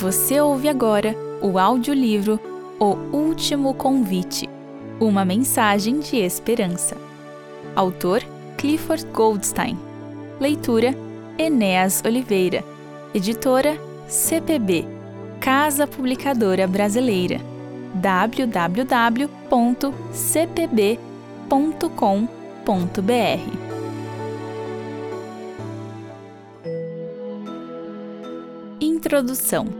Você ouve agora o audiolivro O Último Convite Uma Mensagem de Esperança. Autor Clifford Goldstein. Leitura Enéas Oliveira. Editora CPB Casa Publicadora Brasileira. www.cpb.com.br Introdução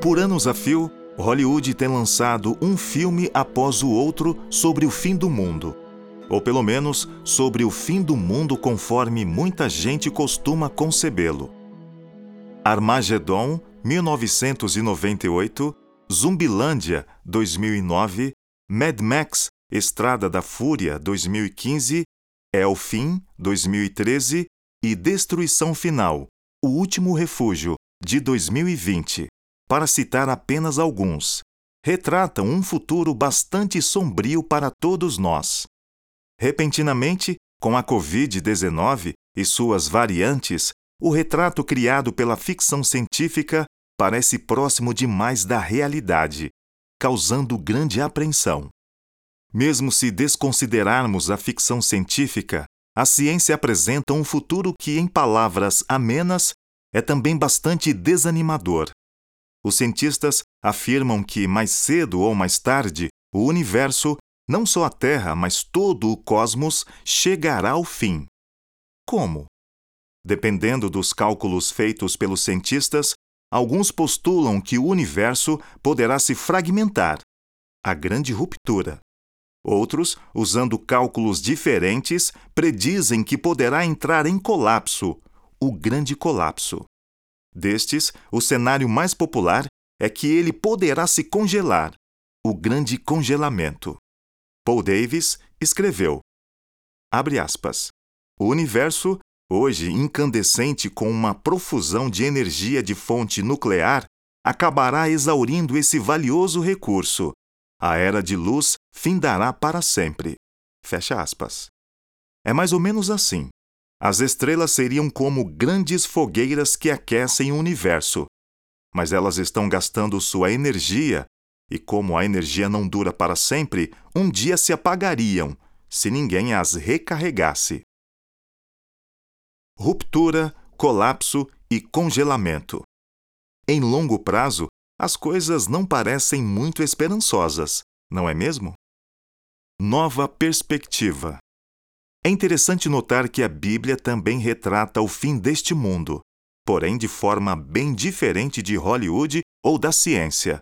Por anos a fio, Hollywood tem lançado um filme após o outro sobre o fim do mundo. Ou pelo menos sobre o fim do mundo conforme muita gente costuma concebê-lo. Armagedon, 1998, Zumbilândia, 2009, Mad Max, Estrada da Fúria, 2015, É o Fim, 2013 e Destruição Final, O Último Refúgio, de 2020, para citar apenas alguns, retratam um futuro bastante sombrio para todos nós. Repentinamente, com a Covid-19 e suas variantes, o retrato criado pela ficção científica parece próximo demais da realidade, causando grande apreensão. Mesmo se desconsiderarmos a ficção científica, a ciência apresenta um futuro que, em palavras amenas, é também bastante desanimador. Os cientistas afirmam que, mais cedo ou mais tarde, o universo, não só a Terra, mas todo o cosmos, chegará ao fim. Como? Dependendo dos cálculos feitos pelos cientistas, alguns postulam que o universo poderá se fragmentar a grande ruptura. Outros, usando cálculos diferentes, predizem que poderá entrar em colapso o grande colapso. Destes, o cenário mais popular é que ele poderá se congelar o grande congelamento. Paul Davis escreveu: aspas. O universo, hoje incandescente com uma profusão de energia de fonte nuclear, acabará exaurindo esse valioso recurso. A era de luz findará para sempre. Fecha aspas. É mais ou menos assim. As estrelas seriam como grandes fogueiras que aquecem o universo. Mas elas estão gastando sua energia, e como a energia não dura para sempre, um dia se apagariam, se ninguém as recarregasse. Ruptura, colapso e congelamento. Em longo prazo, as coisas não parecem muito esperançosas, não é mesmo? Nova perspectiva. É interessante notar que a Bíblia também retrata o fim deste mundo, porém de forma bem diferente de Hollywood ou da ciência.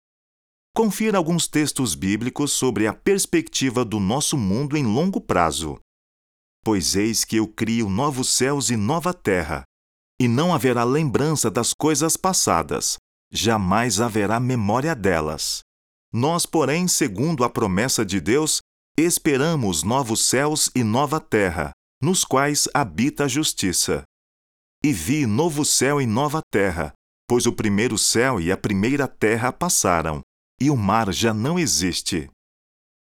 Confira alguns textos bíblicos sobre a perspectiva do nosso mundo em longo prazo. Pois eis que eu crio novos céus e nova terra, e não haverá lembrança das coisas passadas, jamais haverá memória delas. Nós, porém, segundo a promessa de Deus, esperamos novos céus e nova terra, nos quais habita a justiça. E vi novo céu e nova terra, pois o primeiro céu e a primeira terra passaram, e o mar já não existe.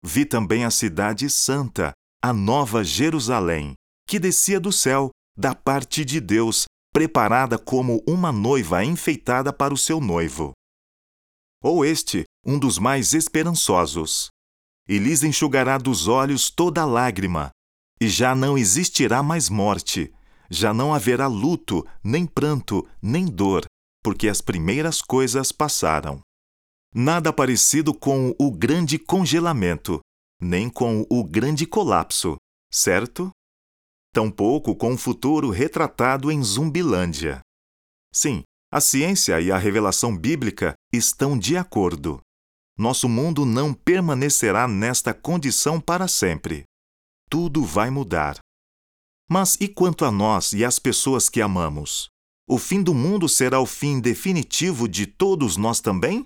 Vi também a cidade santa, a nova Jerusalém, que descia do céu, da parte de Deus, preparada como uma noiva enfeitada para o seu noivo. Ou este, um dos mais esperançosos e lhes enxugará dos olhos toda lágrima, e já não existirá mais morte, já não haverá luto, nem pranto, nem dor, porque as primeiras coisas passaram. Nada parecido com o grande congelamento, nem com o grande colapso, certo? Tampouco com o futuro retratado em Zumbilândia. Sim, a ciência e a revelação bíblica estão de acordo nosso mundo não permanecerá nesta condição para sempre. Tudo vai mudar. Mas e quanto a nós e às pessoas que amamos? O fim do mundo será o fim definitivo de todos nós também?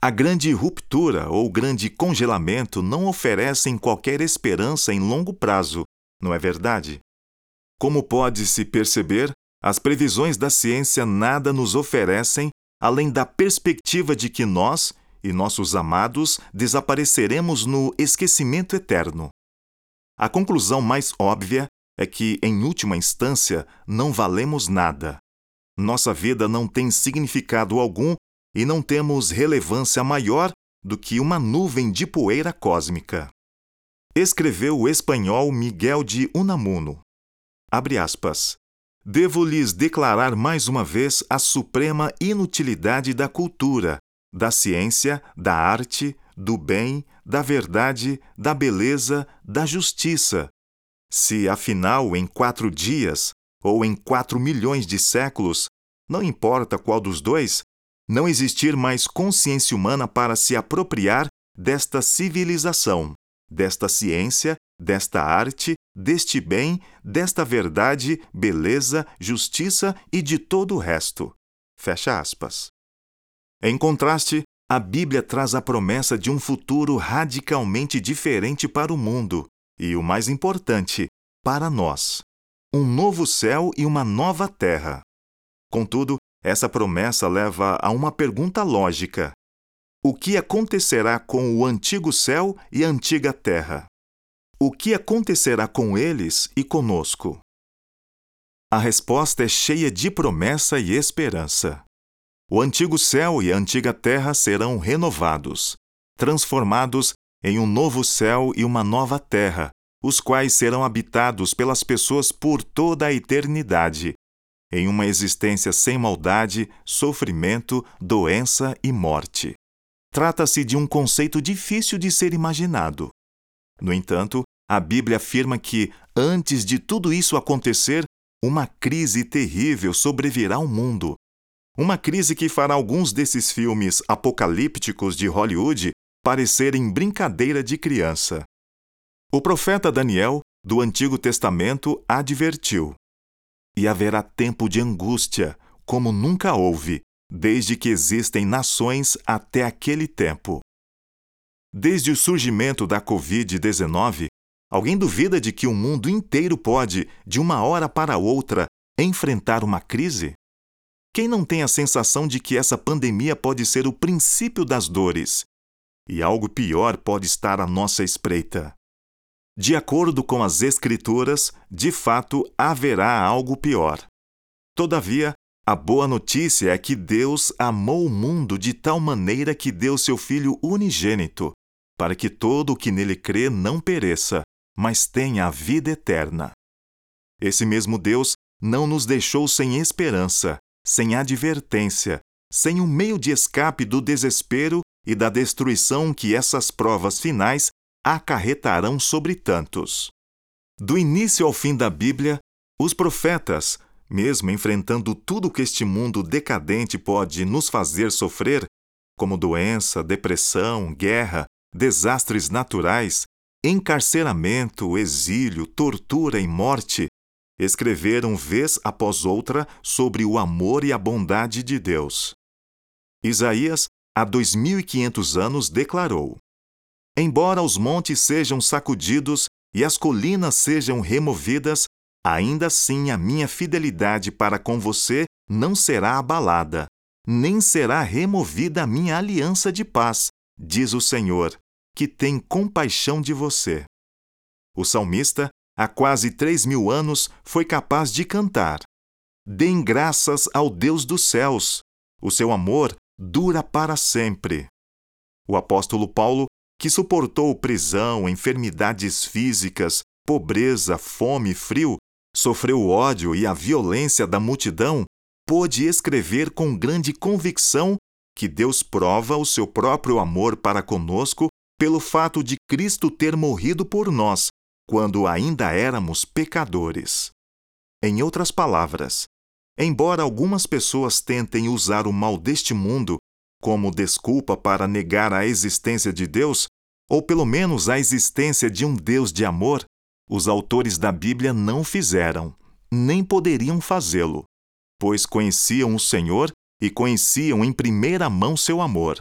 A grande ruptura ou grande congelamento não oferecem qualquer esperança em longo prazo, não é verdade? Como pode-se perceber, as previsões da ciência nada nos oferecem além da perspectiva de que nós e nossos amados desapareceremos no esquecimento eterno. A conclusão mais óbvia é que, em última instância, não valemos nada. nossa vida não tem significado algum e não temos relevância maior do que uma nuvem de poeira cósmica. Escreveu o espanhol Miguel de Unamuno. Abre aspas. Devo lhes declarar mais uma vez a suprema inutilidade da cultura, da ciência, da arte, do bem, da verdade, da beleza, da justiça. Se, afinal, em quatro dias, ou em quatro milhões de séculos, não importa qual dos dois, não existir mais consciência humana para se apropriar desta civilização, desta ciência, desta arte, deste bem, desta verdade, beleza, justiça e de todo o resto. Fecha aspas. Em contraste, a Bíblia traz a promessa de um futuro radicalmente diferente para o mundo e, o mais importante, para nós: um novo céu e uma nova terra. Contudo, essa promessa leva a uma pergunta lógica: o que acontecerá com o antigo céu e a antiga terra? O que acontecerá com eles e conosco? A resposta é cheia de promessa e esperança. O antigo céu e a antiga terra serão renovados, transformados em um novo céu e uma nova terra, os quais serão habitados pelas pessoas por toda a eternidade, em uma existência sem maldade, sofrimento, doença e morte. Trata-se de um conceito difícil de ser imaginado. No entanto, a Bíblia afirma que, antes de tudo isso acontecer, uma crise terrível sobrevirá ao mundo, uma crise que fará alguns desses filmes apocalípticos de Hollywood parecerem brincadeira de criança. O profeta Daniel, do Antigo Testamento, advertiu: E haverá tempo de angústia, como nunca houve, desde que existem nações até aquele tempo. Desde o surgimento da Covid-19, alguém duvida de que o mundo inteiro pode, de uma hora para outra, enfrentar uma crise? Quem não tem a sensação de que essa pandemia pode ser o princípio das dores? E algo pior pode estar à nossa espreita. De acordo com as Escrituras, de fato haverá algo pior. Todavia, a boa notícia é que Deus amou o mundo de tal maneira que deu seu Filho unigênito, para que todo o que nele crê não pereça, mas tenha a vida eterna. Esse mesmo Deus não nos deixou sem esperança, sem advertência, sem um meio de escape do desespero e da destruição que essas provas finais acarretarão sobre tantos. Do início ao fim da Bíblia, os profetas, mesmo enfrentando tudo que este mundo decadente pode nos fazer sofrer, como doença, depressão, guerra, desastres naturais, encarceramento, exílio, tortura e morte, escreveram vez após outra sobre o amor e a bondade de Deus. Isaías, há 2500 anos, declarou: Embora os montes sejam sacudidos e as colinas sejam removidas, ainda assim a minha fidelidade para com você não será abalada, nem será removida a minha aliança de paz, diz o Senhor, que tem compaixão de você. O salmista há quase três mil anos, foi capaz de cantar: Deem graças ao Deus dos céus, o seu amor dura para sempre. O apóstolo Paulo, que suportou prisão, enfermidades físicas, pobreza, fome frio, sofreu o ódio e a violência da multidão, pôde escrever com grande convicção que Deus prova o seu próprio amor para conosco pelo fato de Cristo ter morrido por nós, quando ainda éramos pecadores. Em outras palavras, embora algumas pessoas tentem usar o mal deste mundo como desculpa para negar a existência de Deus, ou pelo menos a existência de um Deus de amor, os autores da Bíblia não fizeram, nem poderiam fazê-lo, pois conheciam o Senhor e conheciam em primeira mão seu amor.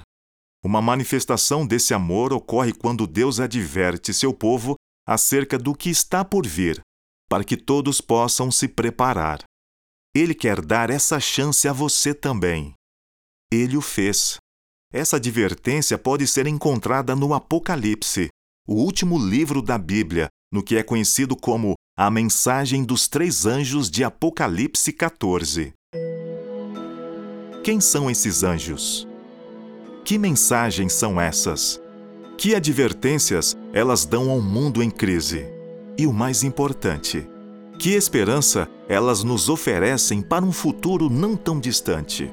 Uma manifestação desse amor ocorre quando Deus adverte seu povo acerca do que está por vir, para que todos possam se preparar. Ele quer dar essa chance a você também. Ele o fez. Essa advertência pode ser encontrada no Apocalipse, o último livro da Bíblia, no que é conhecido como a Mensagem dos Três Anjos de Apocalipse 14. Quem são esses anjos? Que mensagens são essas? Que advertências elas dão ao mundo em crise? E o mais importante, que esperança elas nos oferecem para um futuro não tão distante?